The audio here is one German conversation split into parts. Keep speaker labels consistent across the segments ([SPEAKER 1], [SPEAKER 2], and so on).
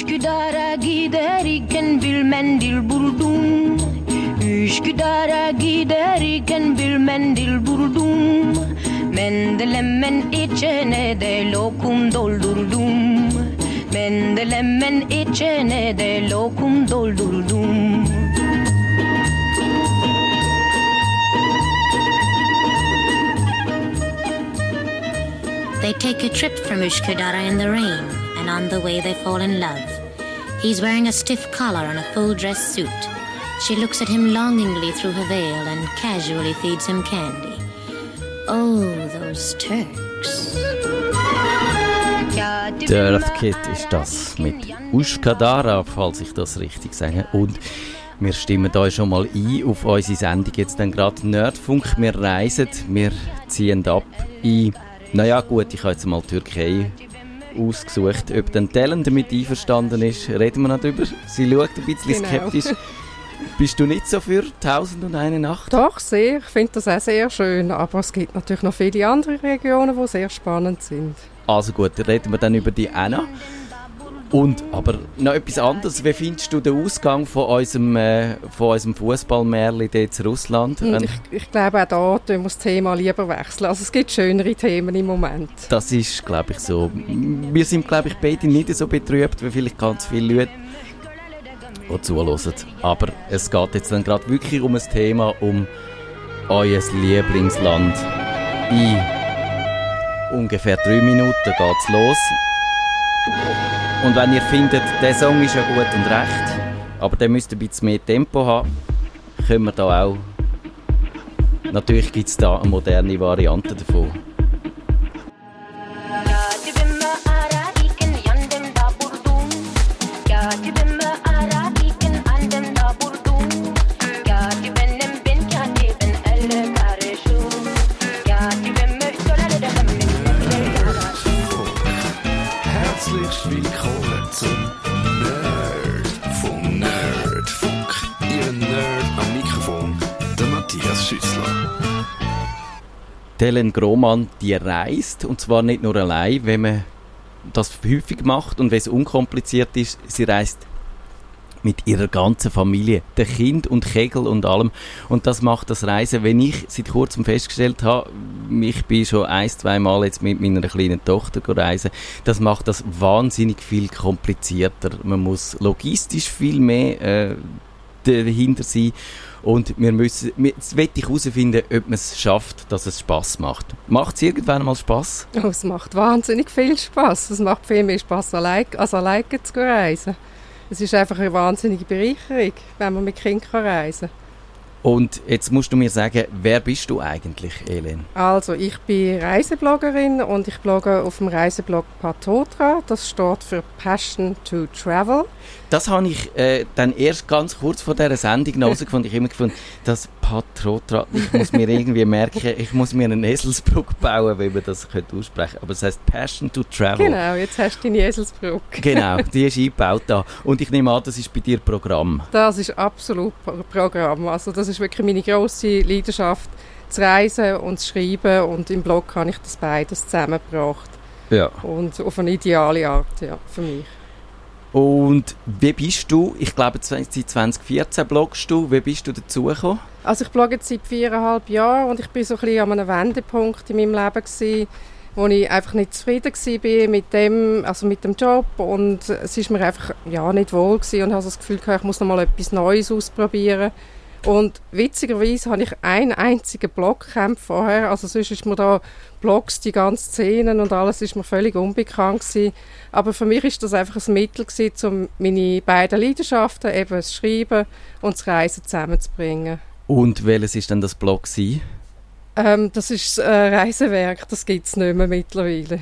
[SPEAKER 1] Üsküdar'a giderken bilmendil buldum. Üsküdar'a giderken bilmendil buldum. Mendelemen içine de lokum doldurdum. Mendelemen içine de lokum doldurdum.
[SPEAKER 2] They take a trip from Ushkudara in the rain, on the way they fall in love. He's wearing a stiff collar and a full dress suit. She looks at him longingly through her veil and casually feeds him candy. Oh, those Turks.
[SPEAKER 3] Earth Kid ist das mit Ushkadara, falls ich das richtig sage. Und wir stimmen da schon mal ein auf unsere Sendung jetzt dann gerade Nerdfunk. Wir reisen, wir ziehen ab in naja gut, ich habe jetzt mal Türkei ausgesucht. Ob dann Tellen damit einverstanden ist, reden wir noch drüber. Sie schaut ein bisschen genau. skeptisch. Bist du nicht so für Tausend und eine Nacht?
[SPEAKER 4] Doch, sehr. Ich finde das auch sehr schön. Aber es gibt natürlich noch viele andere Regionen, die sehr spannend sind.
[SPEAKER 3] Also gut, reden wir dann über die Anna. Und, aber noch etwas anderes. Wie findest du den Ausgang von unserem, äh, unserem Fußballmärchen in Russland?
[SPEAKER 4] Hm, ich, ich, glaube, auch da tun wir das Thema lieber wechseln. Also es gibt schönere Themen im Moment.
[SPEAKER 3] Das ist, glaube ich, so. Wir sind, glaube ich, beide nicht so betrübt, wie vielleicht ganz viele Leute die zuhören. Aber es geht jetzt dann gerade wirklich um ein Thema, um euer Lieblingsland. In ungefähr drei Minuten geht es los. Und wenn ihr findet, der Song ist ja gut und recht, aber der müsste ein bisschen mehr Tempo haben, können wir da auch. Natürlich gibt es da eine moderne Variante davon. Helen Grohmann, die reist, und zwar nicht nur allein, wenn man das häufig macht und wenn es unkompliziert ist, sie reist mit ihrer ganzen Familie, der Kind und Kegel und allem. Und das macht das Reisen, wenn ich seit kurzem festgestellt habe, ich bin schon ein, zwei Mal jetzt mit meiner kleinen Tochter reisen, das macht das wahnsinnig viel komplizierter. Man muss logistisch viel mehr äh, dahinter sein und wir müssen, jetzt will ich herausfinden, ob man es schafft, dass es Spaß macht. Macht es irgendwann mal Spaß?
[SPEAKER 4] Oh, es macht wahnsinnig viel Spaß. Es macht viel mehr Spaß, allein, als alleine zu reisen. Es ist einfach eine wahnsinnige Bereicherung, wenn man mit Kindern reisen kann.
[SPEAKER 3] Und jetzt musst du mir sagen, wer bist du eigentlich, Elen?
[SPEAKER 4] Also, ich bin Reisebloggerin und ich blogge auf dem Reiseblog Patotra. Das steht für Passion to Travel.
[SPEAKER 3] Das habe ich äh, dann erst ganz kurz vor dieser Sendung herausgefunden. Ich habe immer gefunden, das Patotra, ich muss mir irgendwie merken, ich muss mir einen Eselsbrücke bauen, wie man das könnte aussprechen Aber es heißt Passion to Travel.
[SPEAKER 4] Genau, jetzt hast du deine Eselsbrücke.
[SPEAKER 3] genau, die ist eingebaut da. Und ich nehme an, das ist bei dir Programm.
[SPEAKER 4] Das ist absolut Programm. Also das ist wirklich meine grosse Leidenschaft, zu reisen und zu schreiben. Und im Blog habe ich das beides zusammengebracht.
[SPEAKER 3] Ja.
[SPEAKER 4] Und auf eine ideale Art, ja, für mich.
[SPEAKER 3] Und wie bist du, ich glaube seit 2014 bloggst du, wie bist du dazugekommen?
[SPEAKER 4] Also ich blogge seit viereinhalb Jahren und ich bin so ein bisschen an einem Wendepunkt in meinem Leben gewesen, wo ich einfach nicht zufrieden war mit dem, also mit dem Job und es ist mir einfach ja, nicht wohl gewesen und habe das Gefühl gehabt, ich muss noch mal etwas Neues ausprobieren und witzigerweise habe ich einen einzigen Blog vorher. Also sonst ist mir da Blogs, die ganzen Szenen und alles ist mir völlig unbekannt gewesen. Aber für mich ist das einfach ein Mittel gewesen, um meine beiden Leidenschaften, eben das Schreiben und das Reisen zusammenzubringen.
[SPEAKER 3] Und welches ist denn das Blog
[SPEAKER 4] Ähm, das ist das äh, Reisewerk, das gibt es nicht mehr mittlerweile.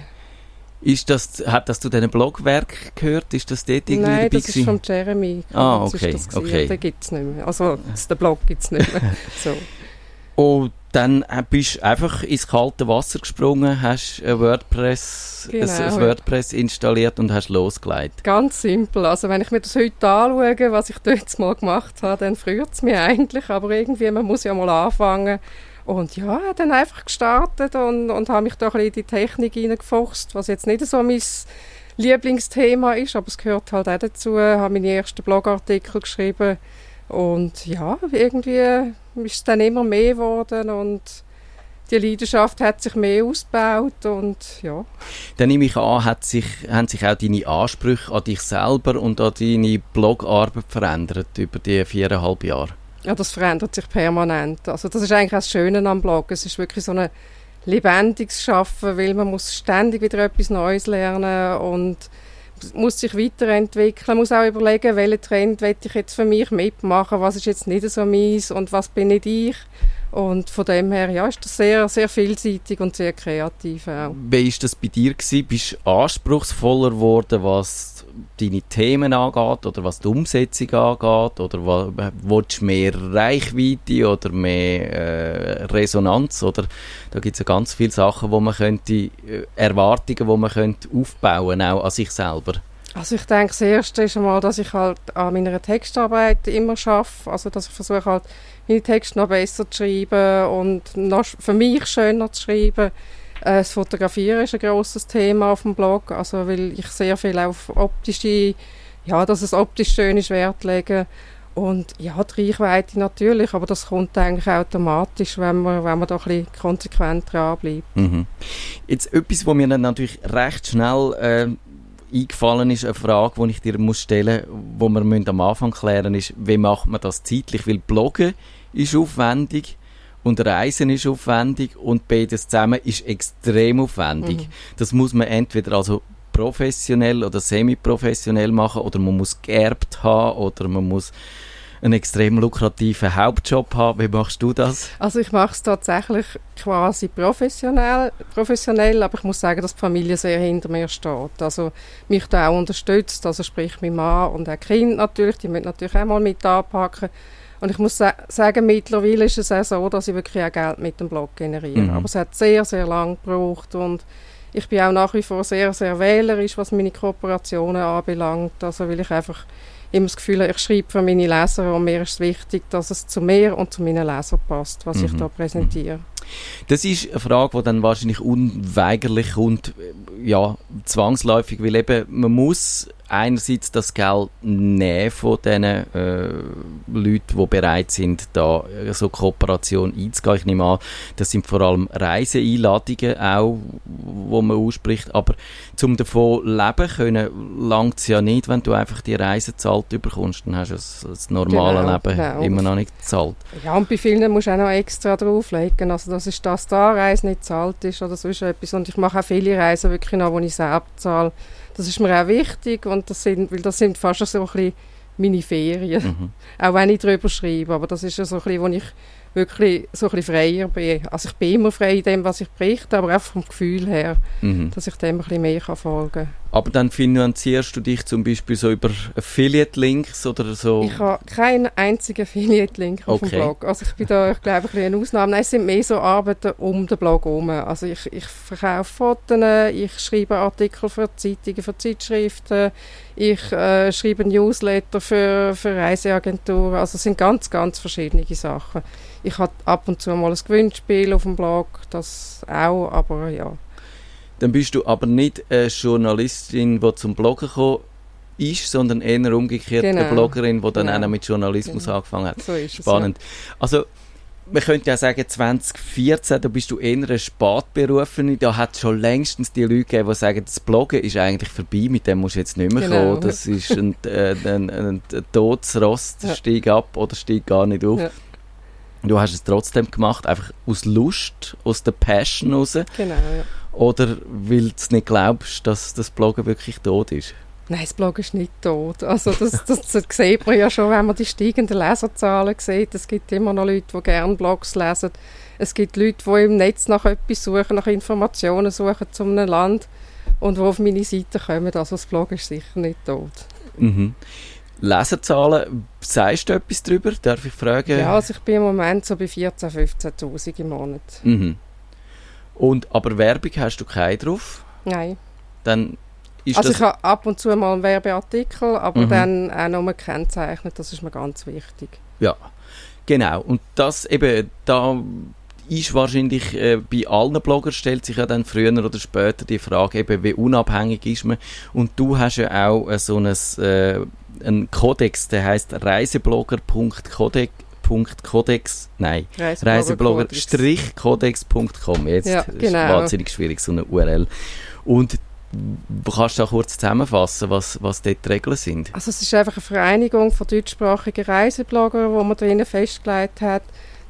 [SPEAKER 3] Ist das, hat das zu diesem Blogwerk gehört? Ist das dort irgendwie
[SPEAKER 4] Nein, das ist von Jeremy.
[SPEAKER 3] Ah, okay. okay.
[SPEAKER 4] Den gibt es nicht mehr. Also den Blog gibt es nicht mehr. so.
[SPEAKER 3] Und dann bist du einfach ins kalte Wasser gesprungen, hast ein WordPress, genau. ein WordPress installiert und hast losgelegt.
[SPEAKER 4] Ganz simpel. Also wenn ich mir das heute anschaue, was ich dort mal gemacht habe, dann freut es mich eigentlich. Aber irgendwie, man muss ja mal anfangen und ja, dann einfach gestartet und, und habe mich da ein bisschen in die Technik hineingefuchst, was jetzt nicht so mein Lieblingsthema ist, aber es gehört halt auch dazu. Ich habe meine ersten Blogartikel geschrieben und ja, irgendwie ist es dann immer mehr geworden und die Leidenschaft hat sich mehr ausgebaut und ja.
[SPEAKER 3] Dann nehme ich an, hat sich, haben sich auch deine Ansprüche an dich selber und an deine Blogarbeit verändert über die viereinhalb Jahre?
[SPEAKER 4] Ja, das verändert sich permanent. Also das ist eigentlich auch das Schöne am Blog. Es ist wirklich so ein lebendiges Schaffen, weil man muss ständig wieder etwas Neues lernen und muss sich weiterentwickeln, muss auch überlegen, welchen Trend will ich jetzt für mich mitmachen, was ist jetzt nicht so meins und was bin nicht ich. Und von dem her ja, ist das sehr, sehr vielseitig und sehr kreativ auch.
[SPEAKER 3] Wie war das bei dir? Gewesen? Bist du anspruchsvoller geworden, was deine Themen angeht oder was die Umsetzung angeht? Oder willst du mehr Reichweite oder mehr äh, Resonanz? Oder da gibt es ja ganz viele Sachen, wo man könnte, äh, Erwartungen, die man könnte aufbauen auch an sich selber.
[SPEAKER 4] Also ich denke, das Erste ist einmal, dass ich halt an meiner Textarbeit immer schaffe, also dass ich versuche halt meine Texte noch besser zu schreiben und noch für mich schöner zu schreiben. Äh, das Fotografieren ist ein grosses Thema auf dem Blog, also weil ich sehr viel auf optische, ja, dass es optisch schön ist, Wert lege. Und ja, die Reichweite natürlich, aber das kommt eigentlich automatisch, wenn man, wenn man da ein bisschen konsequent dranbleibt.
[SPEAKER 3] Mhm. Jetzt etwas, was mir dann natürlich recht schnell äh, eingefallen ist, eine Frage, die ich dir muss stellen muss, die wir am Anfang klären ist, wie macht man das zeitlich? Weil Bloggen ist aufwendig und Reisen ist aufwendig und beides zusammen ist extrem aufwendig. Mhm. Das muss man entweder also professionell oder semi-professionell machen oder man muss geerbt haben oder man muss einen extrem lukrativen Hauptjob haben. Wie machst du das?
[SPEAKER 4] Also ich mache es tatsächlich quasi professionell, professionell, aber ich muss sagen, dass die Familie sehr hinter mir steht. Also mich da auch unterstützt, also sprich mein Mann und auch Kind natürlich, die müssen natürlich auch mal mit anpacken. Und ich muss sa sagen, mittlerweile ist es auch so, dass ich wirklich auch Geld mit dem Blog generiere. Mhm. Aber es hat sehr, sehr lange gebraucht und ich bin auch nach wie vor sehr, sehr wählerisch, was meine Kooperationen anbelangt. Also weil ich einfach immer das Gefühl habe, ich schreibe für meine Leser und mir ist es wichtig, dass es zu mir und zu meinen Lesern passt, was mhm. ich da präsentiere.
[SPEAKER 3] Das ist eine Frage, die dann wahrscheinlich unweigerlich und ja, zwangsläufig, weil eben man muss einerseits das Geld nehmen von den äh, Leuten, die bereit sind, da so Kooperation einzugehen. Ich nehme an, das sind vor allem Reiseeinladungen auch, wo man ausspricht. Aber zum davon leben können, langt es ja nicht, wenn du einfach die Reise zahlt bekommst. Dann hast du das, das normale genau, Leben genau. immer noch nicht gezahlt.
[SPEAKER 4] Ja, und bei vielen musst du auch noch extra drauflegen. Also das ist das da Reise nicht zahlt ist oder sonst etwas. Und ich mache auch viele Reisen wirklich noch, wo ich selbst zahle das ist mir auch wichtig und das sind, weil das sind fast so ein bisschen meine Ferien. Mhm. Auch wenn ich darüber schreibe, aber das ist ja so ein bisschen, wo ich wirklich so ein bisschen freier bin. Also ich bin immer frei in dem, was ich berichte, aber einfach vom Gefühl her, mhm. dass ich dem ein bisschen mehr folgen kann.
[SPEAKER 3] Aber dann finanzierst du dich zum Beispiel so über Affiliate-Links oder so?
[SPEAKER 4] Ich habe keinen einzigen Affiliate-Link auf okay. dem Blog. Also ich bin da, ich glaube, ein eine Ausnahme. Nein, es sind mehr so Arbeiten um den Blog herum. Also ich, ich verkaufe Fotos, ich schreibe Artikel für Zeitungen, für Zeitschriften, ich äh, schreibe Newsletter für, für Reiseagenturen. Also es sind ganz, ganz verschiedene Sachen. Ich habe ab und zu mal ein Gewinnspiel auf dem Blog, das auch, aber ja.
[SPEAKER 3] Dann bist du aber nicht eine Journalistin, die zum Bloggen gekommen ist, sondern eher umgekehrt genau. eine Bloggerin, die dann genau. auch mit Journalismus genau. angefangen hat. So ist Spannend. Es, ja. Also, man könnte ja sagen, 2014, da bist du eher eine Spätberufene. Da hat es schon längstens die Leute gegeben, die sagen, das Bloggen ist eigentlich vorbei, mit dem musst du jetzt nicht mehr genau. kommen. Das ist ein, äh, ein, ein, ein Todesrost, ja. steig ab oder steig gar nicht auf. Ja. Du hast es trotzdem gemacht, einfach aus Lust, aus der Passion raus.
[SPEAKER 4] Genau, ja.
[SPEAKER 3] Oder weil du nicht glaubst, dass das Bloggen wirklich tot ist?
[SPEAKER 4] Nein, das Blog ist nicht tot. Also das, das, das sieht man ja schon, wenn man die steigenden Leserzahlen sieht. Es gibt immer noch Leute, die gerne Blogs lesen. Es gibt Leute, die im Netz nach etwas suchen, nach Informationen suchen zu einem Land und die auf meine Seite kommen. Also das Blog ist sicher nicht tot.
[SPEAKER 3] Mhm. Leserzahlen, sagst du etwas darüber? Darf ich fragen?
[SPEAKER 4] Ja, also ich bin im Moment so bei 14.000, 15.000 im Monat.
[SPEAKER 3] Mhm. Und, aber Werbung hast du keine drauf?
[SPEAKER 4] Nein.
[SPEAKER 3] Dann ist
[SPEAKER 4] also ich habe ab und zu mal einen Werbeartikel, aber mhm. dann auch nochmal gekennzeichnet, das ist mir ganz wichtig.
[SPEAKER 3] Ja, genau. Und das eben, da ist wahrscheinlich äh, bei allen Bloggern stellt sich ja dann früher oder später die Frage eben, wie unabhängig ist man. Und du hast ja auch äh, so ein, äh, einen Kodex, der heißt reiseblogger.codex Codex, nein, reiseblogger-codex.com. Jetzt
[SPEAKER 4] Ja,
[SPEAKER 3] ist
[SPEAKER 4] genau.
[SPEAKER 3] wahnsinnig schwierig, so eine URL. Und du kannst du da kurz zusammenfassen, was, was dort die Regeln sind?
[SPEAKER 4] Also es ist einfach eine Vereinigung von deutschsprachigen Reisebloggern, wo man drinnen festgelegt hat,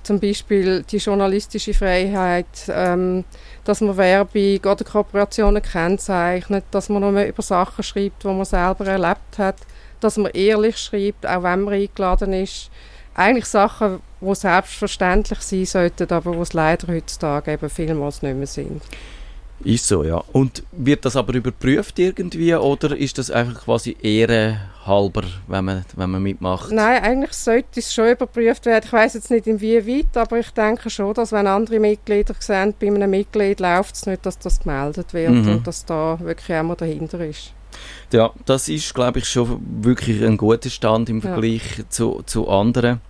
[SPEAKER 4] zum Beispiel die journalistische Freiheit, ähm, dass man Werbung oder Kooperationen kennzeichnet, dass man nur über Sachen schreibt, die man selber erlebt hat, dass man ehrlich schreibt, auch wenn man eingeladen ist. Eigentlich Sachen, die selbstverständlich sein sollten, aber die es leider heutzutage eben vielmals nicht mehr sind.
[SPEAKER 3] Ist so, ja. Und wird das aber überprüft irgendwie oder ist das einfach quasi ehrenhalber, wenn man, wenn man mitmacht?
[SPEAKER 4] Nein, eigentlich sollte es schon überprüft werden. Ich weiß jetzt nicht inwieweit, aber ich denke schon, dass wenn andere Mitglieder sehen, bei einem Mitglied läuft es nicht, dass das gemeldet wird
[SPEAKER 3] Mhm.
[SPEAKER 4] und dass da wirklich auch mal dahinter ist.
[SPEAKER 3] Ja, das ist, glaube ich, schon wirklich ein guter Stand im
[SPEAKER 4] Ja.
[SPEAKER 3] Vergleich zu, zu anderen.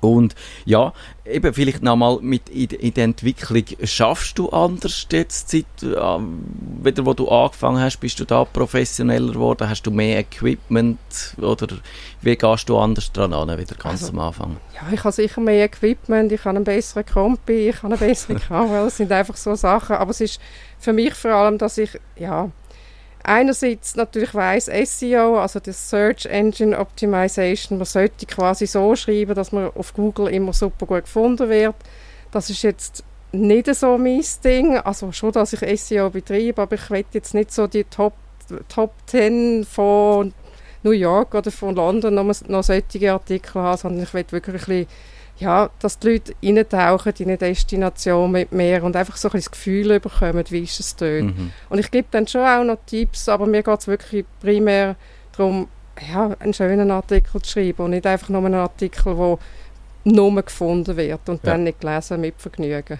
[SPEAKER 3] Und ja, eben vielleicht nochmal mit in, in der Entwicklung, schaffst du anders jetzt, seit, äh, wieder wo du angefangen hast, bist du da professioneller geworden, hast du mehr Equipment oder wie gehst du anders dran an, wieder ganz
[SPEAKER 4] Also,
[SPEAKER 3] am Anfang?
[SPEAKER 4] Ja, ich habe sicher mehr Equipment, ich habe einen besseren Kompi, ich habe eine bessere Kamera, das sind einfach so Sachen. Aber es ist für mich vor allem, dass ich, ja, einerseits natürlich weiss, SEO, also das Search Engine Optimization, man sollte quasi so schreiben, dass man auf Google immer super gut gefunden wird. Das ist jetzt nicht so mein Ding, also schon, dass ich SEO betreibe, aber ich will jetzt nicht so die Top, Top 10 von New York oder von London noch, noch solche Artikel haben, sondern ich will wirklich ein bisschen, ja, dass die Leute eintauchen in eine Destination mit mir und einfach so ein das Gefühl bekommen, wie ist es dort.
[SPEAKER 3] Mhm.
[SPEAKER 4] Und ich gebe dann schon auch noch Tipps, aber mir geht es wirklich primär darum, ja, einen schönen Artikel zu schreiben und nicht einfach nur einen Artikel, der nur gefunden wird und
[SPEAKER 3] Ja.
[SPEAKER 4] dann nicht gelesen mit Vergnügen.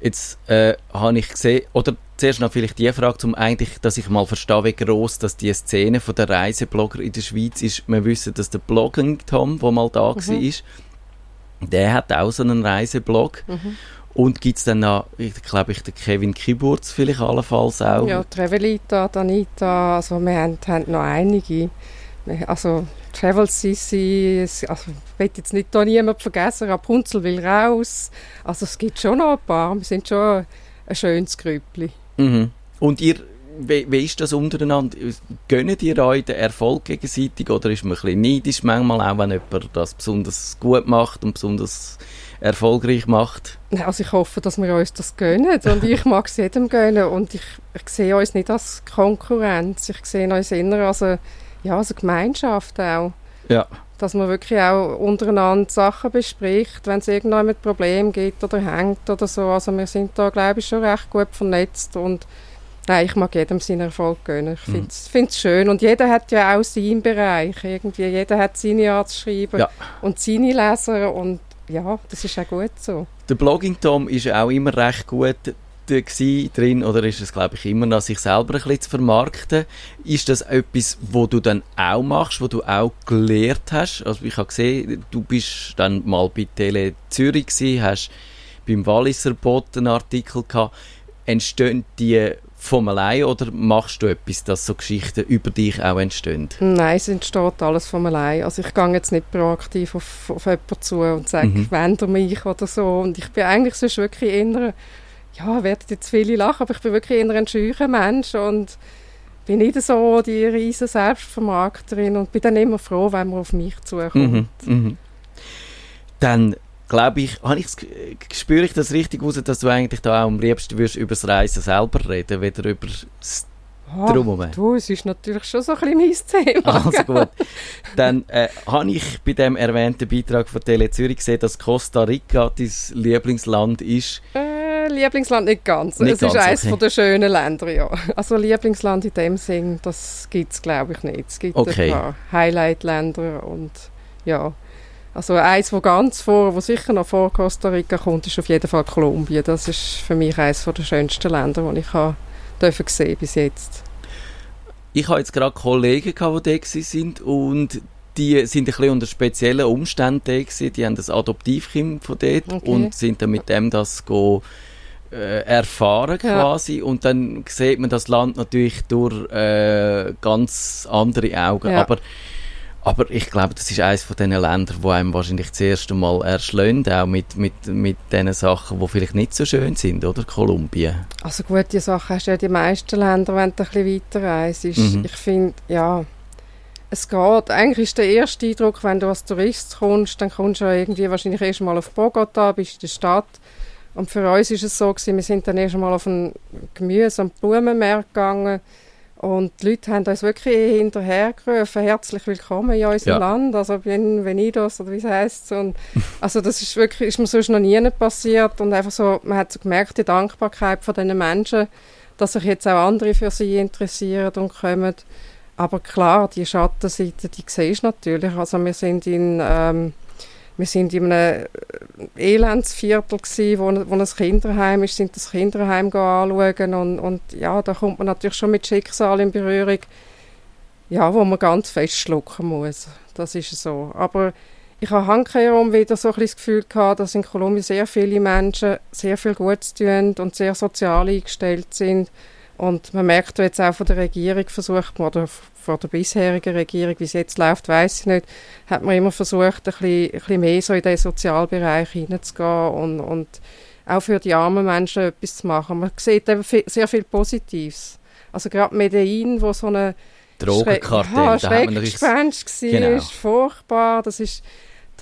[SPEAKER 3] Jetzt äh, habe ich gesehen, oder zuerst noch vielleicht die Frage, um eigentlich, dass ich mal verstehe, wie gross dass die Szene von der Reiseblogger in der Schweiz ist. Wir wissen, dass der Blogging Tom, der mal da
[SPEAKER 4] Mhm.
[SPEAKER 3] war, der hat auch so einen Reiseblog.
[SPEAKER 4] Mhm.
[SPEAKER 3] Und gibt es dann noch, ich glaube, ich, den Kevin Kiburz vielleicht allenfalls auch.
[SPEAKER 4] Ja, Travelita, Danita, also wir haben, haben noch einige. Also Travel es- also ich will jetzt nicht da niemand vergessen, Rapunzel will raus. Also es gibt schon noch ein paar, wir sind schon ein schönes Grüppli.
[SPEAKER 3] Mhm. Und ihr, wie, wie ist das untereinander? Gönnt ihr euch den Erfolg gegenseitig oder ist man ein bisschen neidisch manchmal auch, wenn jemand das besonders gut macht und besonders erfolgreich macht?
[SPEAKER 4] Also ich hoffe, dass wir uns das gönnen und ich mag es jedem gönnen und ich, ich sehe uns nicht als Konkurrenz, ich sehe uns eher als eine, ja, als eine Gemeinschaft auch.
[SPEAKER 3] Ja.
[SPEAKER 4] Dass man wirklich auch untereinander Sachen bespricht, wenn es irgendwann ein Problem gibt oder hängt oder so. Also wir sind da, glaube ich, schon recht gut vernetzt und nein, ich mag jedem seinen Erfolg gönnen. Ich
[SPEAKER 3] Mhm.
[SPEAKER 4] finde es schön und jeder hat ja auch seinen Bereich irgendwie. Jeder hat seine Art zu schreiben
[SPEAKER 3] Ja.
[SPEAKER 4] und seine Leser und ja, das ist auch gut so.
[SPEAKER 3] Der Blogging Tom ist auch immer recht gut drin oder ist es glaube ich immer noch sich selber ein bisschen zu vermarkten. Ist das etwas, wo du dann auch machst, wo du auch gelehrt hast? Also ich habe gesehen, du bist dann mal bei Tele Zürich gsi, hast beim Walliser Bot einen Artikel gehabt. Entstehen die vom allein oder machst du etwas, dass so Geschichten über dich auch entstehen?
[SPEAKER 4] Nein, es entsteht alles von allein. Also ich gehe jetzt nicht proaktiv auf, auf jemanden zu und sage,
[SPEAKER 3] Mhm.
[SPEAKER 4] wende mich oder so. Und ich bin eigentlich sonst wirklich eher, ja, werden jetzt viele lachen, aber ich bin wirklich eher ein scheuer Mensch und bin nicht so die riesen Selbstvermarkterin und bin dann immer froh, wenn man auf mich zukommt.
[SPEAKER 3] Mhm, mhm. Dann glaube ich, habe ich, spüre ich das richtig raus, dass du eigentlich da auch am liebsten würdest über das Reisen selber reden, weder über das
[SPEAKER 4] Ah, du, es ist natürlich schon so ein bisschen mein Thema.
[SPEAKER 3] Also gut. Dann äh, habe ich bei dem erwähnten Beitrag von Tele Zürich gesehen, dass Costa Rica dein Lieblingsland ist.
[SPEAKER 4] Äh, Lieblingsland nicht ganz.
[SPEAKER 3] Nicht
[SPEAKER 4] es
[SPEAKER 3] ganz,
[SPEAKER 4] ist eines
[SPEAKER 3] okay.
[SPEAKER 4] den schönen Länder, ja. Also Lieblingsland in dem Sinn, das gibt es glaube ich nicht. Es gibt
[SPEAKER 3] Okay.
[SPEAKER 4] ein paar Highlight-Länder und ja. Also eins, wo ganz vor, wo sicher noch vor Costa Rica kommt, ist auf jeden Fall Kolumbien. Das ist für mich eines der schönsten Länder, die ich habe dürfen sehen bis jetzt.
[SPEAKER 3] Ich habe jetzt gerade Kollegen gehabt, die da sind und die sind ein bisschen unter speziellen Umständen da gewesen. Die haben das Adoptivkind von dort
[SPEAKER 4] Okay.
[SPEAKER 3] und sind dann mit dem das go, äh, erfahren
[SPEAKER 4] Ja.
[SPEAKER 3] quasi. Und dann sieht man das Land natürlich durch äh, ganz andere Augen.
[SPEAKER 4] Ja.
[SPEAKER 3] Aber, aber ich glaube, das ist eines von diesen Ländern, wo einem wahrscheinlich das erste Mal erschlägt, auch mit, mit, mit den Sachen, die vielleicht nicht so schön sind, oder? Kolumbien.
[SPEAKER 4] Also gut, die Sachen hast du ja den meisten Ländern, wenn du ein bisschen weiterreist.
[SPEAKER 3] Mhm.
[SPEAKER 4] Ich finde, ja, es geht. Eigentlich ist der erste Eindruck, wenn du als Tourist kommst, dann kommst du ja irgendwie wahrscheinlich erst mal auf Bogota, bist in der Stadt. Und für uns ist es so gewesen, wir sind dann erst mal auf einen Gemüse- und Blumenmarkt gegangen und die Leute haben uns wirklich hinterhergerufen, herzlich willkommen in unserem
[SPEAKER 3] Ja.
[SPEAKER 4] Land, also Bienvenidos oder wie es heisst. Und also das ist wirklich, ist mir sonst noch nie passiert und einfach so, man hat so gemerkt, die Dankbarkeit von diesen Menschen, dass sich jetzt auch andere für sie interessieren und kommen. Aber klar, die Schattenseite, die siehst du natürlich. Also wir sind in, ähm, wir sind in einem äh, Elendsviertel gsi, wo, wo ein Kinderheim ist, sind das Kinderheim anschauen und, und ja, da kommt man natürlich schon mit Schicksal in Berührung, ja, wo man ganz fest schlucken muss. Das ist so. Aber ich habe handkehrum wieder so ein das Gefühl gehabt, dass in Kolumbien sehr viele Menschen sehr viel Gutes tun und sehr sozial eingestellt sind. Und man merkt jetzt auch von der Regierung versucht man, oder von der bisherigen Regierung, wie es jetzt läuft, weiß ich nicht, hat man immer versucht, ein bisschen, ein bisschen mehr so in den Sozialbereich hineinzugehen und, und auch für die armen Menschen etwas zu machen. Man sieht eben viel, sehr viel Positives. Also gerade Medellin, wo so eine
[SPEAKER 3] Drogenkartell,
[SPEAKER 4] ja,
[SPEAKER 3] da hat man richtig...
[SPEAKER 4] War,
[SPEAKER 3] Genau.
[SPEAKER 4] ist furchtbar. Das ist,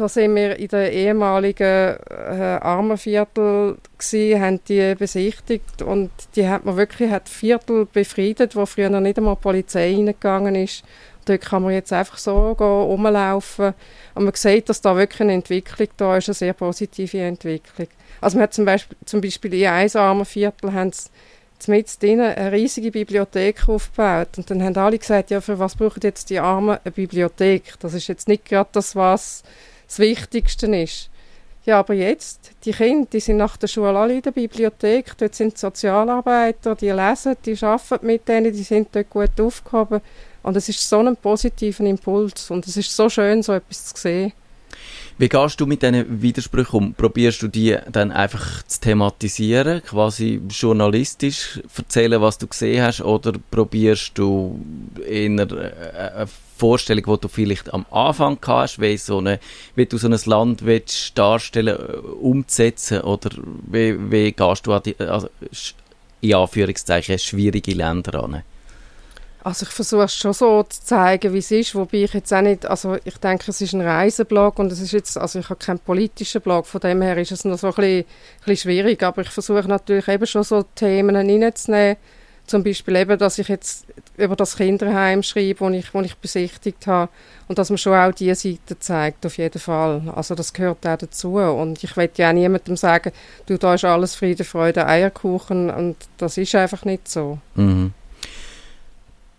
[SPEAKER 4] da sind wir in der ehemaligen äh, Armenviertel gsi, haben die besichtigt und die hat man wirklich hat Viertel befriedet, wo früher noch nicht einmal die Polizei reingegangen ist. Dort kann man jetzt einfach so gehen, rumlaufen und man sieht, dass da wirklich eine Entwicklung da ist, eine sehr positive Entwicklung. Also man hat zum Beispiel, zum Beispiel in einem Armenviertel haben sie mit eine riesige Bibliothek aufgebaut. Und dann haben alle gesagt, ja, für was brauchen jetzt die Armen eine Bibliothek? Das ist jetzt nicht gerade das, was das Wichtigste ist. Ja, aber jetzt, die Kinder, die sind nach der Schule alle in der Bibliothek, dort sind Sozialarbeiter, die lesen, die arbeiten mit denen, die sind dort gut aufgehoben. Und es ist so ein positiver Impuls und es ist so schön, so etwas zu sehen.
[SPEAKER 3] Wie gehst du mit diesen Widersprüchen um? Probierst du die dann einfach zu thematisieren, quasi journalistisch erzählen, was du gesehen hast, oder probierst du in einer äh, eine Vorstellung, die du vielleicht am Anfang hast, wie, so eine, wie du so ein Land willst darstellen, äh, umzusetzen, oder wie, wie gehst du an die, also, in Anführungszeichen, schwierige Länder an?
[SPEAKER 4] Also ich versuche es schon so zu zeigen, wie es ist, wobei ich jetzt auch nicht, also ich denke, es ist ein Reiseblog und es ist jetzt, also ich habe keinen politischen Blog, von dem her ist es noch so ein bisschen, ein bisschen schwierig, aber ich versuche natürlich eben schon so Themen reinzunehmen, zum Beispiel eben, dass ich jetzt über das Kinderheim schreibe, das ich, wo ich besichtigt habe und dass man schon auch diese Seite zeigt, auf jeden Fall. Also das gehört auch dazu und ich will ja auch niemandem sagen, du, da ist alles Friede, Freude, Eierkuchen und das ist einfach nicht so.
[SPEAKER 3] Mhm.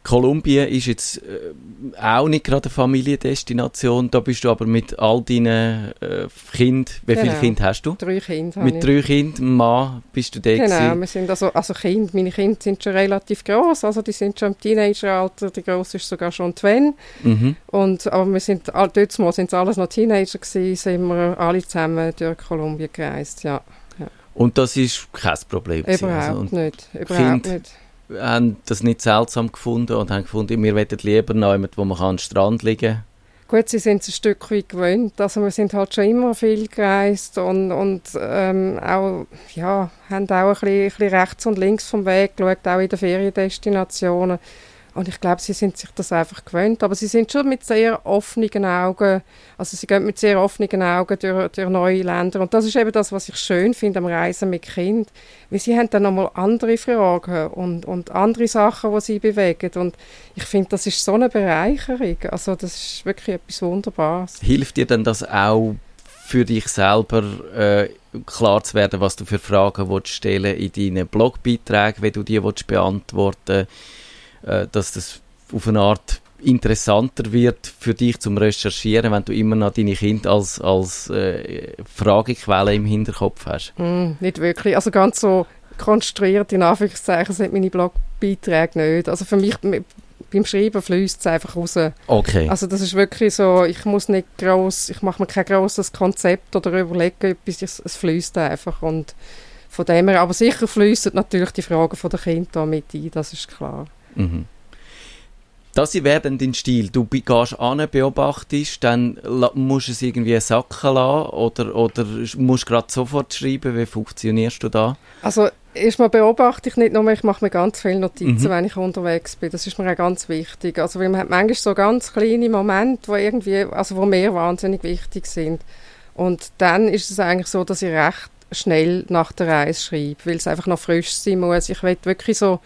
[SPEAKER 3] Kolumbien ist jetzt äh, auch nicht gerade eine Familiendestination. Da bist du aber mit all deinen äh, Kindern. Wie viele
[SPEAKER 4] Genau.
[SPEAKER 3] Kinder hast du?
[SPEAKER 4] Drei Kinder
[SPEAKER 3] Mit drei Kindern, Mann, bist du da
[SPEAKER 4] Genau,
[SPEAKER 3] gewesen?
[SPEAKER 4] wir sind also, also Kinder, meine Kinder sind schon relativ groß, also die sind schon im Teenageralter, der Große ist sogar schon 20.
[SPEAKER 3] Mhm.
[SPEAKER 4] Und, aber wir sind, dort mal sind es alles noch Teenager gewesen, sind wir alle zusammen durch Kolumbien gereist, ja.
[SPEAKER 3] Und das ist kein Problem. gewesen.
[SPEAKER 4] Überhaupt
[SPEAKER 3] Also,
[SPEAKER 4] nicht, überhaupt
[SPEAKER 3] Kind-
[SPEAKER 4] nicht.
[SPEAKER 3] Haben das nicht seltsam gefunden und haben gefunden, wir wollen lieber jemanden, wo man kann am Strand liegen
[SPEAKER 4] Gut, sie sind es ein Stück weit gewöhnt. Also wir sind halt schon immer viel gereist und, und ähm, auch, ja, haben auch ein bisschen, ein bisschen rechts und links vom Weg geschaut, auch in den Feriendestinationen. Und ich glaube, sie sind sich das einfach gewöhnt. Aber sie sind schon mit sehr offenen Augen, also sie gehen mit sehr offenen Augen durch, durch neue Länder. Und das ist eben das, was ich schön finde am Reisen mit Kind. Weil sie haben dann nochmal andere Fragen und, und andere Sachen, die sie bewegen. Und ich finde, das ist so eine Bereicherung. Also das ist wirklich etwas Wunderbares.
[SPEAKER 3] Hilft dir denn das auch für dich selber äh, klar zu werden, was du für Fragen willst stellen in deinen Blogbeiträgen, wenn du die willst beantworten äh, dass das auf eine Art interessanter wird für dich zum Recherchieren, wenn du immer noch deine Kinder als, als äh, Fragequelle im Hinterkopf hast?
[SPEAKER 4] Hm, nicht wirklich. Also ganz so konstruiert, in Anführungszeichen, sind meine Blogbeiträge nicht. Also für mich, beim Schreiben fließt es einfach raus.
[SPEAKER 3] Okay.
[SPEAKER 4] Also das ist wirklich so, ich muss nicht groß, ich mache mir kein großes Konzept oder überlege etwas, es, es fließt einfach und von dem her, aber sicher fließen natürlich die Fragen von der Kinder mit ein, das ist klar.
[SPEAKER 3] Mhm. Das wäre dann dein Stil. Du gehst an, beobachtest, dann musst du es irgendwie sacken lassen oder, oder musst gerade sofort schreiben. Wie funktionierst du da?
[SPEAKER 4] Also erstmal beobachte ich nicht nur, ich mache mir ganz viele Notizen,
[SPEAKER 3] Mhm.
[SPEAKER 4] wenn ich unterwegs bin. Das ist mir auch ganz wichtig. Also weil man hat manchmal so ganz kleine Momente, wo irgendwie, also wo mir wahnsinnig wichtig sind. Und dann ist es eigentlich so, dass ich recht schnell nach der Reise schreibe, weil es einfach noch frisch sein muss. Ich will wirklich so,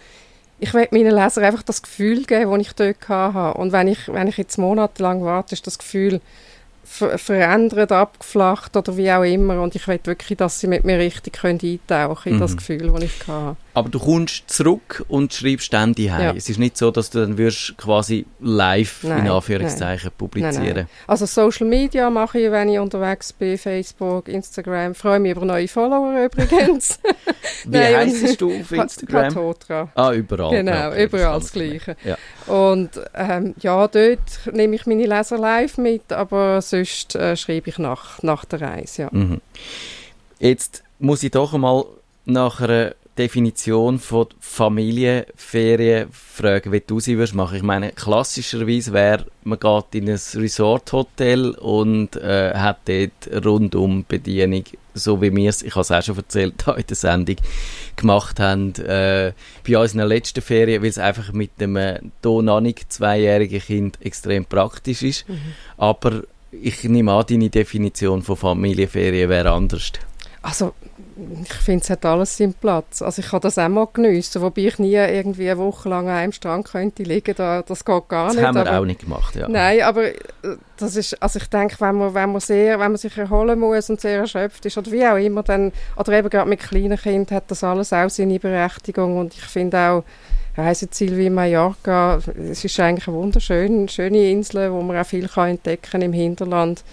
[SPEAKER 4] ich will meinen Lesern einfach das Gefühl geben, das ich dort hatte. Und wenn ich, wenn ich jetzt monatelang warte, ist das Gefühl ver verändert, abgeflacht oder wie auch immer. Und ich will wirklich, dass sie mit mir richtig können eintauchen in das
[SPEAKER 3] Mhm.
[SPEAKER 4] Gefühl, das ich hatte.
[SPEAKER 3] Aber du kommst zurück und schreibst dann die
[SPEAKER 4] Ja.
[SPEAKER 3] Es ist nicht so, dass du dann wirst quasi live
[SPEAKER 4] Nein,
[SPEAKER 3] in Anführungszeichen publizieren.
[SPEAKER 4] Nein, nein. Also Social Media mache ich, wenn ich unterwegs bin, Facebook, Instagram. Freue mich über neue Follower übrigens.
[SPEAKER 3] Wie
[SPEAKER 4] Nein,
[SPEAKER 3] heisst du auf Instagram?
[SPEAKER 4] Katotra.
[SPEAKER 3] Ah, überall.
[SPEAKER 4] Genau,
[SPEAKER 3] okay,
[SPEAKER 4] überall das
[SPEAKER 3] alles
[SPEAKER 4] Gleiche.
[SPEAKER 3] Ja.
[SPEAKER 4] Und ähm, ja, dort nehme ich meine Leser live mit, aber sonst äh, schreibe ich nach, nach der Reise, ja.
[SPEAKER 3] Mhm. Jetzt muss ich doch einmal nach einer Definition von Familienferien fragen, wie du sie würdest machen. Ich meine, klassischerweise wäre, man geht in ein Resort-Hotel und äh, hat dort rundum Bedienung, so wie wir es, ich habe es auch schon erzählt, in der Sendung, gemacht haben, äh, bei unseren letzten Ferien, weil es einfach mit hier noch nicht zweijährigen Kind extrem praktisch ist. Aber ich nehme an, deine Definition von Familienferien wäre anders.
[SPEAKER 4] Also, ich finde, es hat alles seinen Platz. Also ich kann das auch mal geniessen, wobei ich nie irgendwie eine Woche lang an einem Strand könnte liegen, da, das geht gar
[SPEAKER 3] Das
[SPEAKER 4] nicht.
[SPEAKER 3] haben wir
[SPEAKER 4] aber,
[SPEAKER 3] auch nicht gemacht, ja.
[SPEAKER 4] Nein, aber äh, das ist, also ich denke, wenn man, wenn man sehr, wenn man sich erholen muss und sehr erschöpft ist oder wie auch immer, dann, oder eben gerade mit kleinen Kindern hat das alles auch seine Berechtigung und ich finde auch, Reiseziel wie Mallorca, es ist eigentlich eine wunderschöne schöne Insel, wo man auch viel kann entdecken im Hinterland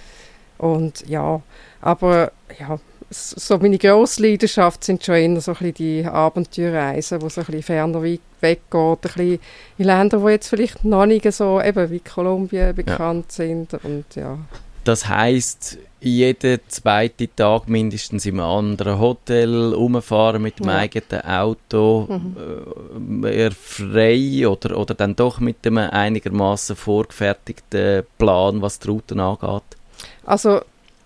[SPEAKER 4] und ja, aber ja, so meine grosse Leidenschaft sind schon eher so ein bisschen die Abenteuerreisen, wo so ein bisschen ferner weggeht, ein bisschen in Länder, wo jetzt vielleicht noch nicht so eben wie Kolumbien bekannt sind und ja.
[SPEAKER 3] Das heisst, jeden zweiten Tag mindestens im anderen Hotel rumfahren mit dem
[SPEAKER 4] Ja.
[SPEAKER 3] eigenen Auto,
[SPEAKER 4] Mhm.
[SPEAKER 3] äh, eher frei oder, oder dann doch mit einem einigermaßen vorgefertigten Plan, was die Routen angeht.
[SPEAKER 4] Also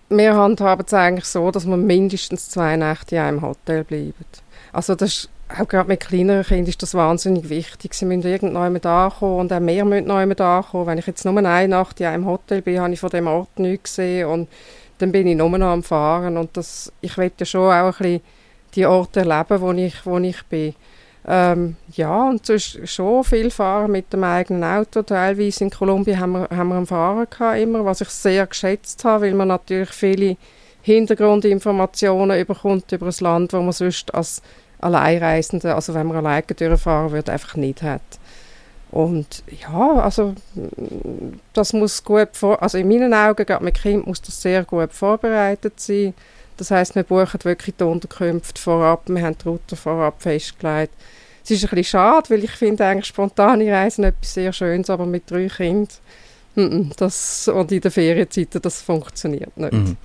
[SPEAKER 4] wir handhaben es eigentlich so, dass wir mindestens zwei Nächte in einem Hotel bleiben. Also das ist, auch gerade mit kleineren Kindern ist das wahnsinnig wichtig. Sie müssen irgendwann ankommen und auch wir müssen noch ankommen. Wenn ich jetzt nur eine Nacht in einem Hotel bin, habe ich von dem Ort nichts gesehen und dann bin ich nur noch am Fahren und das, ich will ja schon auch ein bisschen die Orte erleben, wo ich, wo ich bin. Ähm, ja, und sonst schon viel fahren mit dem eigenen Auto. Teilweise in Kolumbien haben wir, haben wir einen Fahrer gehabt, immer, was ich sehr geschätzt habe, weil man natürlich viele Hintergrundinformationen überkommt über ein Land, wo man sonst als Alleinreisende, also wenn man alleine durchfahren würde, einfach nicht hat. Und ja, also das muss gut vor, also in meinen Augen, gerade mit Kind, muss das sehr gut vorbereitet sein. Das heißt, wir buchen wirklich die Unterkünfte vorab, wir haben die Route vorab festgelegt. Es ist ein bisschen schade, weil ich finde eigentlich spontane Reisen etwas sehr Schönes, aber mit drei Kindern das, und in den Ferienzeiten, das funktioniert nicht.
[SPEAKER 3] Mhm.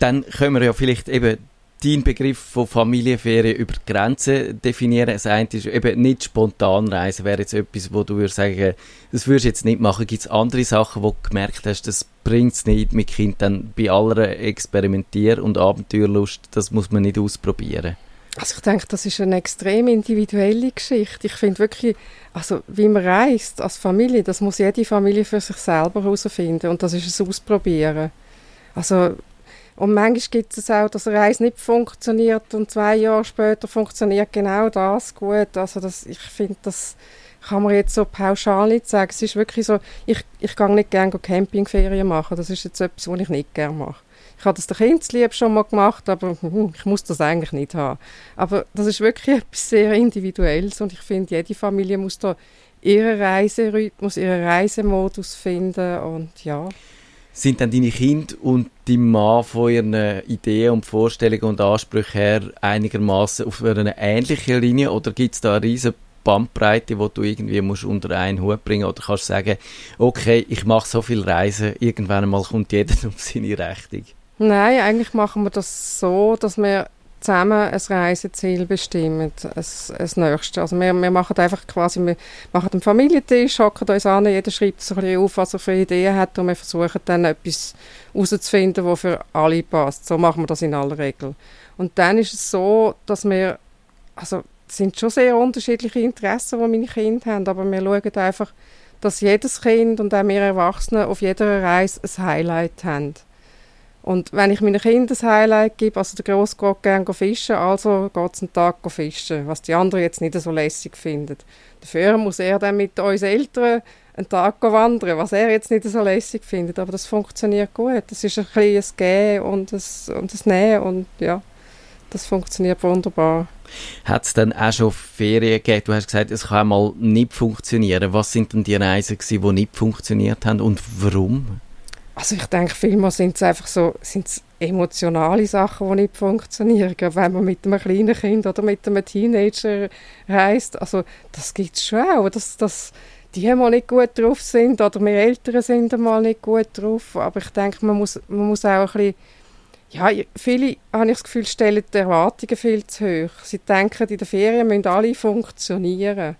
[SPEAKER 3] Dann können wir ja vielleicht eben deinen Begriff von Familienferien über die Grenzen definieren. Das eine ist eben nicht spontan reisen, wäre jetzt etwas, wo du würdest sagen, das würdest du jetzt nicht machen. Gibt es andere Sachen, wo du gemerkt hast, das bringt es nicht mit Kind dann bei aller Experimentier- und Abenteuerlust, das muss man nicht ausprobieren.
[SPEAKER 4] Also ich denke, das ist eine extrem individuelle Geschichte. Ich finde wirklich, also wie man reist als Familie, das muss jede Familie für sich selber herausfinden und das ist ein Ausprobieren. Also und manchmal gibt es auch, dass Reise nicht funktioniert und zwei Jahre später funktioniert genau das gut. Also das, ich finde, das kann man jetzt so pauschal nicht sagen. Es ist wirklich so, ich, ich gehe nicht gerne Campingferien machen. Das ist jetzt etwas, was ich nicht gerne mache. Ich habe das der Kindslieb schon mal gemacht, aber hm, ich muss das eigentlich nicht haben. Aber das ist wirklich etwas sehr Individuelles und ich finde, jede Familie muss da ihren Reiserhythmus, ihren Reisemodus finden und ja.
[SPEAKER 3] Sind dann deine Kinder und dein Mann von ihren Ideen und Vorstellungen und Ansprüchen her einigermaßen auf einer ähnlichen Linie oder gibt es da eine riesen Bandbreite, die du irgendwie musst unter einen Hut bringen oder kannst sagen, okay, ich mache so viel Reisen, irgendwann einmal kommt jeder um seine Rechnung?
[SPEAKER 4] Nein, eigentlich machen wir das so, dass wir zusammen ein Reiseziel bestimmen, ein nächstes. Also wir, wir machen einfach quasi, wir machen einen Familientisch, hocken uns an, jeder schreibt so ein bisschen auf, was er für Ideen hat und wir versuchen dann etwas herauszufinden, was für alle passt. So machen wir das in aller Regel. Und dann ist es so, dass wir, also es sind schon sehr unterschiedliche Interessen, die meine Kinder haben, aber wir schauen einfach, dass jedes Kind und auch wir Erwachsenen auf jeder Reise ein Highlight haben. Und wenn ich meinen Kindern ein Highlight gebe, also der Grosse geht gerne fischen, also geht es einen Tag fischen, was die anderen jetzt nicht so lässig finden. Dafür muss er dann mit uns Eltern einen Tag wandern, was er jetzt nicht so lässig findet, aber das funktioniert gut. Das ist ein ein Gehen und ein, und ein Nähen und ja, das funktioniert wunderbar.
[SPEAKER 3] Hat es dann auch schon Ferien gegeben? Du hast gesagt, es kann mal nicht funktionieren. Was sind denn die Reisen die nicht funktioniert haben und warum?
[SPEAKER 4] Also ich denke, vielmal sind es einfach so sind's emotionale Sachen, die nicht funktionieren. Wenn man mit einem kleinen Kind oder mit einem Teenager reist, also das gibt es schon auch, dass, dass die mal nicht gut drauf sind oder wir Eltern sind mal nicht gut drauf. Aber ich denke, man muss, man muss auch ein bisschen ja, viele, habe ich das Gefühl, stellen die Erwartungen viel zu hoch. Sie denken, in den Ferien müssen alle funktionieren.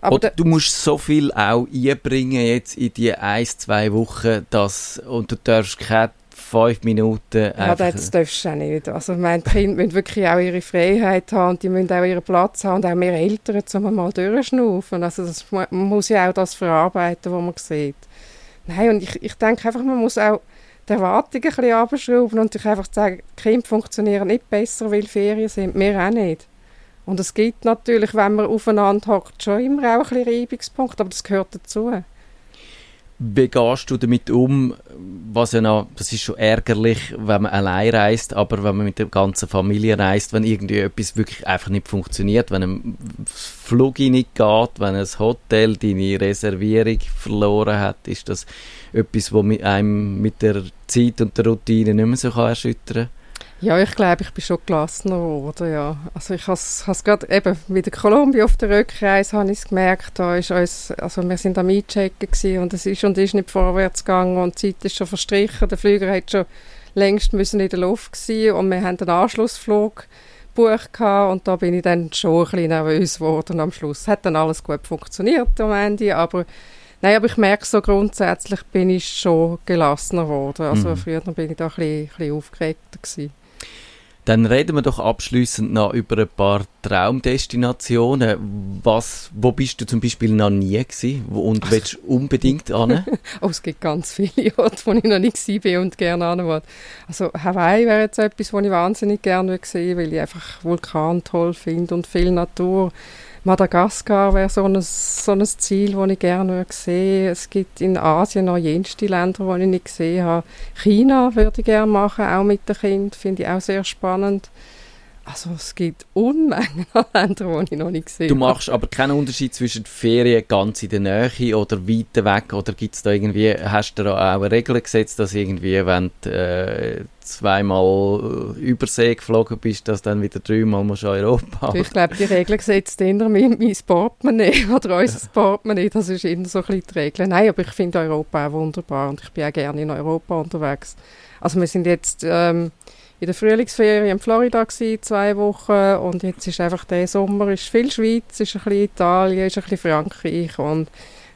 [SPEAKER 3] Aber du musst so viel auch einbringen jetzt in die ein, zwei Wochen, dass, und du darfst keine fünf Minuten
[SPEAKER 4] Ja, das darfst du auch nicht. Also meine Kinder müssen wirklich auch ihre Freiheit haben und die müssen auch ihren Platz haben und auch mehr Eltern, um mal durchschnaufen. Also das, man muss ja auch das verarbeiten, was man sieht. Nein, und ich, ich denke einfach, man muss auch die Erwartungen ein bisschen abschrauben und sich einfach sagen, die Kinder funktionieren nicht besser, weil Ferien sind. Wir auch nicht. Und es gibt natürlich, wenn man aufeinander hockt, schon immer auch ein bisschen Reibungspunkte, aber das gehört dazu.
[SPEAKER 3] Wie gehst du damit um, was ja noch, das ist schon ärgerlich, wenn man allein reist, aber wenn man mit der ganzen Familie reist, wenn irgendwie etwas wirklich einfach nicht funktioniert, wenn ein Flug nicht geht, wenn ein Hotel deine Reservierung verloren hat, ist das etwas, was einem mit der Zeit und der Routine nicht mehr so erschüttern kann?
[SPEAKER 4] Ja, ich glaube, ich bin schon gelassener geworden, ja. Also ich habe es gerade eben mit der Kolumbien auf der Rückreise habe ich gemerkt, da ist uns, also wir sind am Einchecken und es ist und ist nicht vorwärts gegangen und die Zeit ist schon verstrichen, der Flüger hat schon längst müssen in der Luft sein und wir haben einen Anschlussflug gebucht und da bin ich dann schon ein bisschen nervös geworden am Schluss. Hat dann alles gut funktioniert am Ende, aber Nein, aber ich merke so grundsätzlich bin ich schon gelassener geworden. Also mhm. früher bin ich da ein bisschen, ein bisschen aufgeregter gewesen.
[SPEAKER 3] Dann reden wir doch abschließend noch über ein paar Traumdestinationen. Was, wo bist du zum Beispiel noch nie gewesen und also, willst unbedingt an?
[SPEAKER 4] oh, es gibt ganz viele Orte, wo ich noch nicht gewesen bin und gerne an will. Also Hawaii wäre jetzt etwas, wo ich wahnsinnig gerne sehen weil ich einfach Vulkan toll finde und viel Natur. Madagaskar wäre so ein, so ein Ziel, das ich gerne sehe. Es gibt in Asien noch jenste Länder, die ich nicht gesehen habe. China würde ich gerne machen, auch mit den Kindern, finde ich auch sehr spannend. Also es gibt Unmengen an Ländern, die ich noch nicht gesehen
[SPEAKER 3] habe. Du machst aber keinen Unterschied zwischen Ferien ganz in der Nähe oder weiter weg oder gibt es da irgendwie, hast du da auch eine Regel gesetzt, dass irgendwie, wenn du äh, zweimal über See geflogen bist, dass dann wieder dreimal musst du Europa
[SPEAKER 4] Ich glaube, die Regel gesetzt eher mein, mein Portemonnaie oder unser ja. Portemonnaie, das ist eher so ein bisschen die Regel. Nein, aber ich finde Europa auch wunderbar und ich bin auch gerne in Europa unterwegs. Also wir sind jetzt... Ähm, in der Frühlingsferien in Florida gewesen, zwei Wochen und jetzt ist einfach der Sommer ist viel Schweiz, ist ein bisschen Italien, ist ein bisschen Frankreich und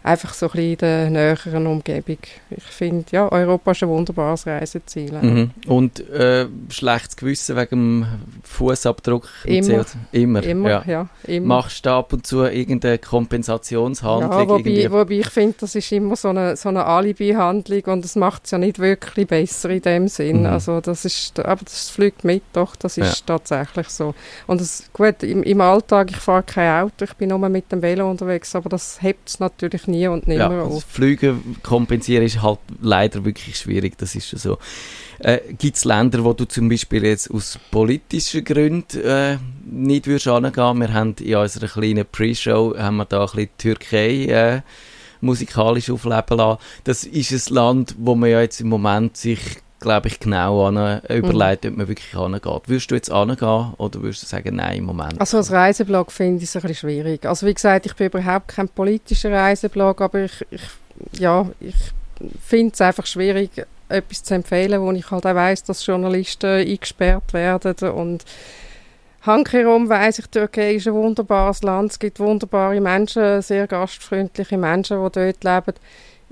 [SPEAKER 4] einfach so ein bisschen in der näheren Umgebung. Ich finde, ja, Europa ist ein wunderbares Reiseziel.
[SPEAKER 3] Mhm. Und äh, schlechtes Gewissen wegen dem Fußabdruck
[SPEAKER 4] immer,
[SPEAKER 3] immer,
[SPEAKER 4] immer, ja. ja immer.
[SPEAKER 3] Machst du ab und zu irgendeine Kompensationshandlung?
[SPEAKER 4] Ja, wobei, wobei ich finde, das ist immer so eine, so eine Alibi-Handlung und das macht es ja nicht wirklich besser in dem Sinn. Mhm. Also das ist, aber das fliegt mit, doch, das ist ja. tatsächlich so. Und das, gut, im, im Alltag, ich fahre kein Auto, ich bin nur mit dem Velo unterwegs, aber das hebt es natürlich nie und nimmer ja, auf.
[SPEAKER 3] Flüge kompensieren ist halt leider wirklich schwierig, das ist schon so. Äh, Gibt es Länder, wo du zum Beispiel jetzt aus politischen Gründen äh, nicht würdest angehen? Wir haben in unserer kleinen Pre-Show haben wir da ein bisschen Türkei äh, musikalisch aufleben lassen. Das ist ein Land, wo man ja jetzt im Moment sich glaube ich, genau an, überlegt, ob man wirklich angeht. Würdest du jetzt angehen oder würdest du sagen, nein, im Moment?
[SPEAKER 4] Also als Reiseblog finde ich es ein bisschen schwierig. Also wie gesagt, ich bin überhaupt kein politischer Reiseblog, aber ich, ich ja, ich finde es einfach schwierig, etwas zu empfehlen, wo ich halt auch weiss, dass Journalisten eingesperrt werden und Handherum weiss ich, Türkei ist ein wunderbares Land, es gibt wunderbare Menschen, sehr gastfreundliche Menschen, die dort leben.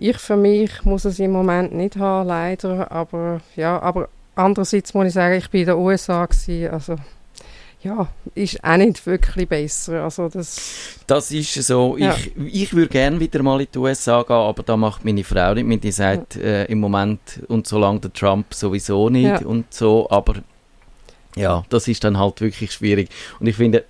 [SPEAKER 4] Ich für mich muss es im Moment nicht haben, leider, aber ja, aber andererseits muss ich sagen, ich bin in den USA gewesen, also ja, ist auch nicht wirklich besser. Also das,
[SPEAKER 3] das ist so. Ja. Ich, ich würde gerne wieder mal in die USA gehen, aber da macht meine Frau nicht mit. Die sagt ja. äh, im Moment und solange der Trump sowieso nicht ja. und so. Aber ja, das ist dann halt wirklich schwierig. Und ich finde,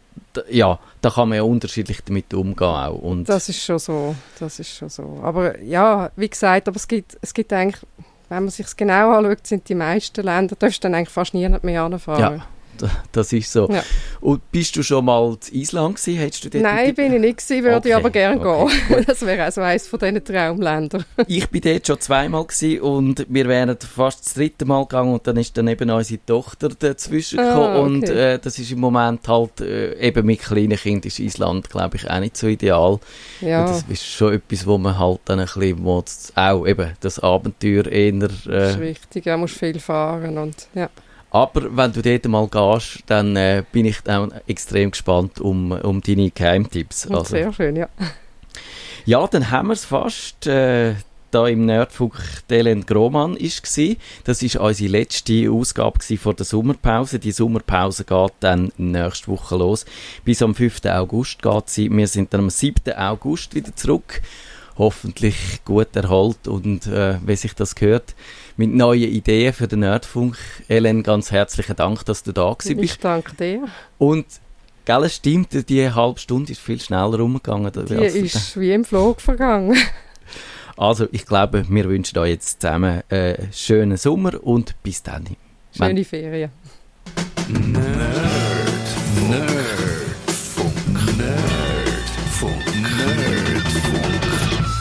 [SPEAKER 3] ja, da kann man ja unterschiedlich damit umgehen auch. Und
[SPEAKER 4] das ist schon so, das ist schon so. Aber ja, wie gesagt, aber es gibt, es gibt eigentlich, wenn man sich es genau anschaut, sind die meisten Länder, da darfst du dann eigentlich fast niemand mehr anfahren.
[SPEAKER 3] Ja das ist so. Ja. Und bist du schon mal in Island gewesen? Hättest du
[SPEAKER 4] Nein, bin ich nicht gewesen, würde okay. ich aber gerne okay. gehen. Das wäre auch so eines von diesen Traumländern.
[SPEAKER 3] ich bin dort schon zweimal gewesen und wir wären fast das dritte Mal gegangen und dann ist dann eben unsere Tochter dazwischen ah, gekommen okay. und äh, das ist im Moment halt, äh, eben mit kleinen Kindern ist Island, glaube ich, auch nicht so ideal. Ja. Und das ist schon etwas, wo man halt dann ein bisschen, auch eben das Abenteuer eher... Äh,
[SPEAKER 4] das ist wichtig, ja, musst viel fahren und ja.
[SPEAKER 3] Aber wenn du dort mal gehst, dann äh, bin ich dann extrem gespannt um, um deine Geheimtipps.
[SPEAKER 4] Also, Sehr schön, ja.
[SPEAKER 3] Ja, dann haben wir es fast. Äh, da im Nerdfunk Delen Groman war. Das war unsere letzte Ausgabe vor der Sommerpause. Die Sommerpause geht dann nächste Woche los. Bis am 5. August geht sie. Wir sind dann am 7. August wieder zurück. Hoffentlich gut erholt und äh, wie sich das gehört, mit neuen Ideen für den Nerdfunk. Ellen, ganz herzlichen Dank, dass du da bist.
[SPEAKER 4] Ich danke dir.
[SPEAKER 3] Und Gell, es stimmt, die halbe Stunde ist viel schneller rumgegangen.
[SPEAKER 4] Die ist wie im Flug vergangen.
[SPEAKER 3] Also, ich glaube, wir wünschen euch jetzt zusammen einen äh, schönen Sommer und bis dann.
[SPEAKER 4] Schöne Ferien. Nerd,